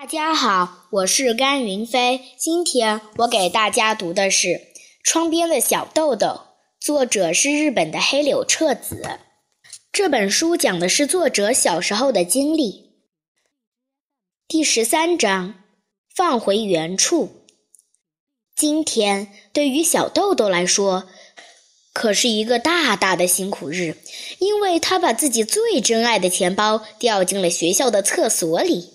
大家好，我是甘云飞。今天我给大家读的是《窗边的小豆豆》，作者是日本的黑柳彻子。这本书讲的是作者小时候的经历。第十三章，放回原处。今天对于小豆豆来说，可是一个大大的辛苦日，因为他把自己最珍爱的钱包掉进了学校的厕所里。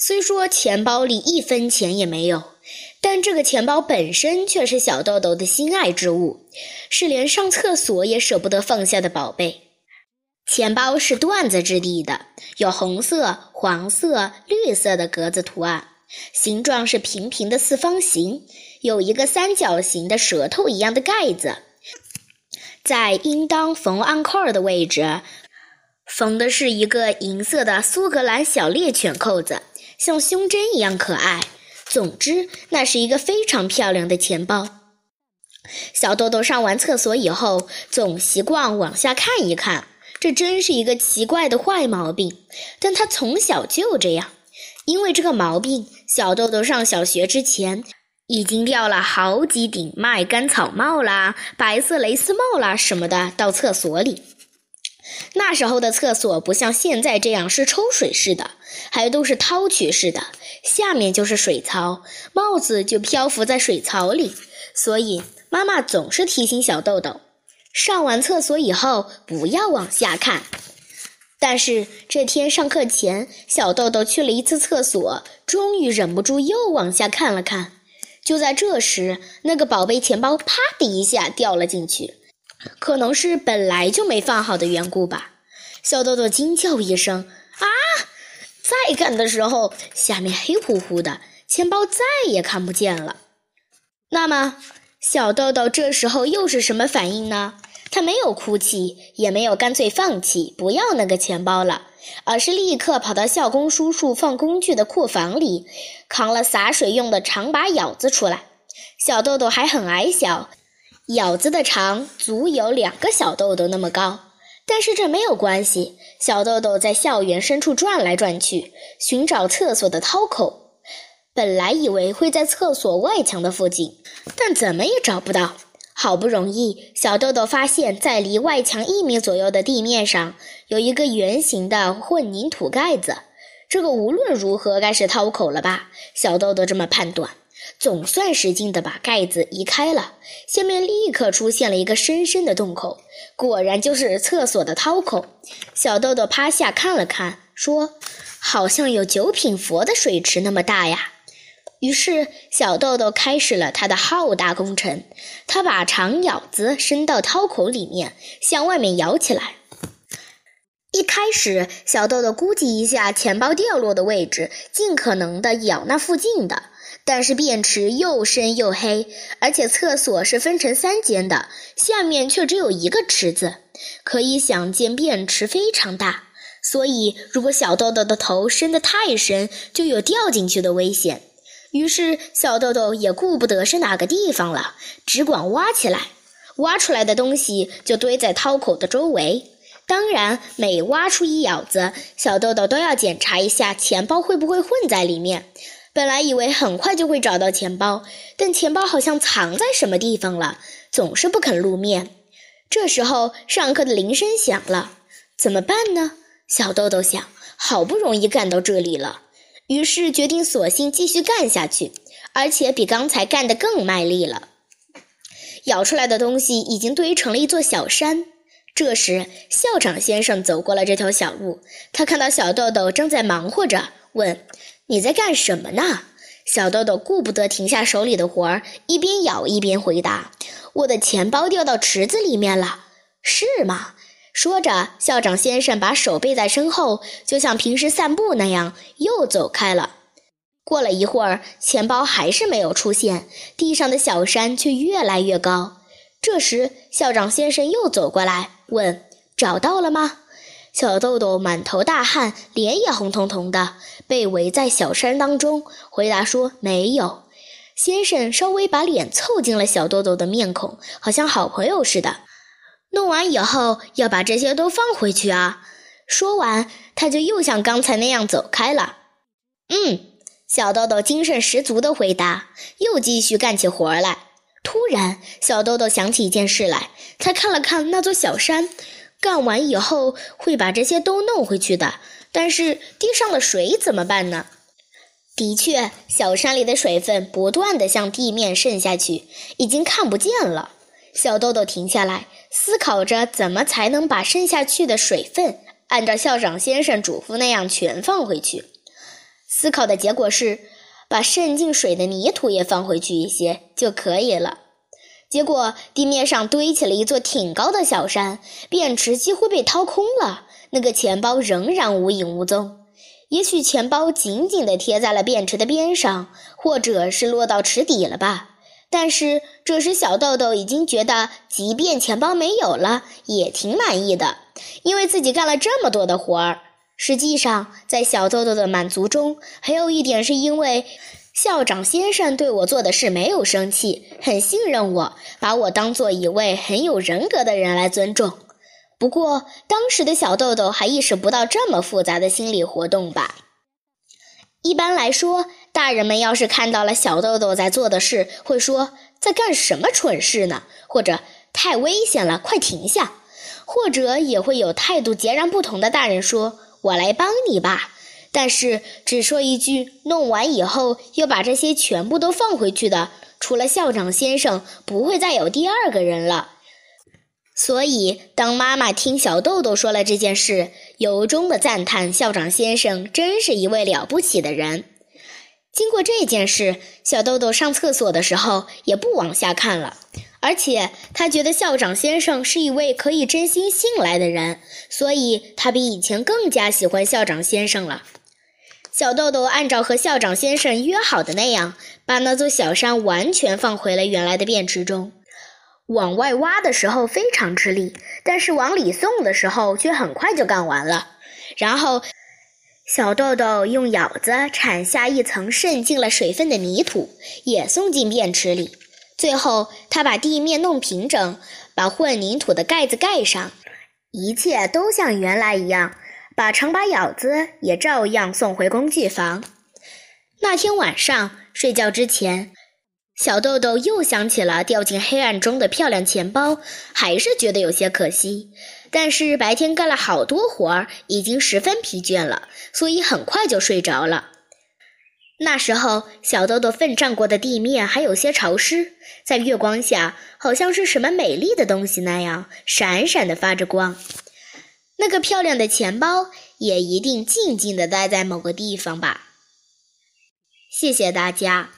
虽说钱包里一分钱也没有，但这个钱包本身却是小豆豆的心爱之物，是连上厕所也舍不得放下的宝贝。钱包是缎子质地的，有红色、黄色、绿色的格子图案，形状是平平的四方形，有一个三角形的舌头一样的盖子，在应当缝暗扣的位置，缝的是一个银色的苏格兰小猎犬扣子。像胸针一样可爱。总之，那是一个非常漂亮的钱包。小豆豆上完厕所以后，总习惯往下看一看。这真是一个奇怪的坏毛病，但他从小就这样。因为这个毛病，小豆豆上小学之前，已经掉了好几顶麦秆草帽啦、白色蕾丝帽啦什么的到厕所里。那时候的厕所不像现在这样是抽水式的，还都是掏取式的，下面就是水槽，帽子就漂浮在水槽里。所以妈妈总是提醒小豆豆，上完厕所以后不要往下看。但是这天上课前，小豆豆去了一次厕所，终于忍不住又往下看了看。就在这时，那个宝贝钱包啪的一下掉了进去。可能是本来就没放好的缘故吧，小豆豆惊叫一声：“啊！”再看的时候，下面黑乎乎的，钱包再也看不见了。那么，小豆豆这时候又是什么反应呢？他没有哭泣，也没有干脆放弃不要那个钱包了，而是立刻跑到校工叔叔放工具的库房里，扛了洒水用的长把舀子出来。小豆豆还很矮小。舀子的长足有两个小豆豆那么高，但是这没有关系。小豆豆在校园深处转来转去，寻找厕所的掏口。本来以为会在厕所外墙的附近，但怎么也找不到。好不容易，小豆豆发现，在离外墙一米左右的地面上有一个圆形的混凝土盖子。这个无论如何该是掏口了吧？小豆豆这么判断。总算使劲地把盖子移开了，下面立刻出现了一个深深的洞口，果然就是厕所的掏口。小豆豆趴下看了看，说：“好像有九品佛的水池那么大呀。”于是小豆豆开始了他的浩大工程。他把长舀子伸到掏口里面，向外面舀起来。一开始，小豆豆估计一下钱包掉落的位置，尽可能的舀那附近的。但是便池又深又黑，而且厕所是分成三间的，下面却只有一个池子，可以想见便池非常大。所以，如果小豆豆的头伸得太深，就有掉进去的危险。于是，小豆豆也顾不得是哪个地方了，只管挖起来。挖出来的东西就堆在掏口的周围。当然，每挖出一舀子，小豆豆都要检查一下钱包会不会混在里面。本来以为很快就会找到钱包，但钱包好像藏在什么地方了，总是不肯露面。这时候，上课的铃声响了，怎么办呢？小豆豆想，好不容易干到这里了，于是决定索性继续干下去，而且比刚才干得更卖力了。咬出来的东西已经堆成了一座小山。这时，校长先生走过了这条小路，他看到小豆豆正在忙活着，问。你在干什么呢？小豆豆顾不得停下手里的活儿，一边咬一边回答：“我的钱包掉到池子里面了，是吗？”说着，校长先生把手背在身后，就像平时散步那样，又走开了。过了一会儿，钱包还是没有出现，地上的小山却越来越高。这时，校长先生又走过来，问：“找到了吗？”小豆豆满头大汗，脸也红彤彤的，被围在小山当中，回答说：“没有。”先生稍微把脸凑近了小豆豆的面孔，好像好朋友似的。弄完以后要把这些都放回去啊！说完，他就又像刚才那样走开了。嗯，小豆豆精神十足地回答，又继续干起活来。突然，小豆豆想起一件事来，他看了看那座小山，干完以后会把这些都弄回去的。但是地上的水怎么办呢？的确，小山里的水分不断的向地面渗下去，已经看不见了。小豆豆停下来，思考着怎么才能把渗下去的水分按照校长先生嘱咐那样全放回去。思考的结果是。把渗进水的泥土也放回去一些就可以了。结果地面上堆起了一座挺高的小山，便池几乎被掏空了。那个钱包仍然无影无踪。也许钱包紧紧地贴在了便池的边上，或者是落到池底了吧。但是这时小豆豆已经觉得，即便钱包没有了，也挺满意的，因为自己干了这么多的活儿。实际上，在小豆豆的满足中，还有一点是因为校长先生对我做的事没有生气，很信任我，把我当做一位很有人格的人来尊重。不过，当时的小豆豆还意识不到这么复杂的心理活动吧。一般来说，大人们要是看到了小豆豆在做的事，会说在干什么蠢事呢？或者太危险了，快停下。或者也会有态度截然不同的大人说。我来帮你吧，但是只说一句“弄完以后又把这些全部都放回去的”，除了校长先生，不会再有第二个人了。所以，当妈妈听小豆豆说了这件事，由衷的赞叹校长先生真是一位了不起的人。经过这件事，小豆豆上厕所的时候也不往下看了。而且他觉得校长先生是一位可以真心信赖的人，所以他比以前更加喜欢校长先生了。小豆豆按照和校长先生约好的那样，把那座小山完全放回了原来的便池中。往外挖的时候非常吃力，但是往里送的时候却很快就干完了。然后，小豆豆用舀子铲下一层渗进了水分的泥土，也送进便池里。最后，他把地面弄平整，把混凝土的盖子盖上，一切都像原来一样。把长把舀子也照样送回工具房。那天晚上睡觉之前，小豆豆又想起了掉进黑暗中的漂亮钱包，还是觉得有些可惜。但是白天干了好多活儿，已经十分疲倦了，所以很快就睡着了。那时候，小豆豆奋战过的地面还有些潮湿，在月光下，好像是什么美丽的东西那样，闪闪的发着光。那个漂亮的钱包也一定静静地待在某个地方吧。谢谢大家。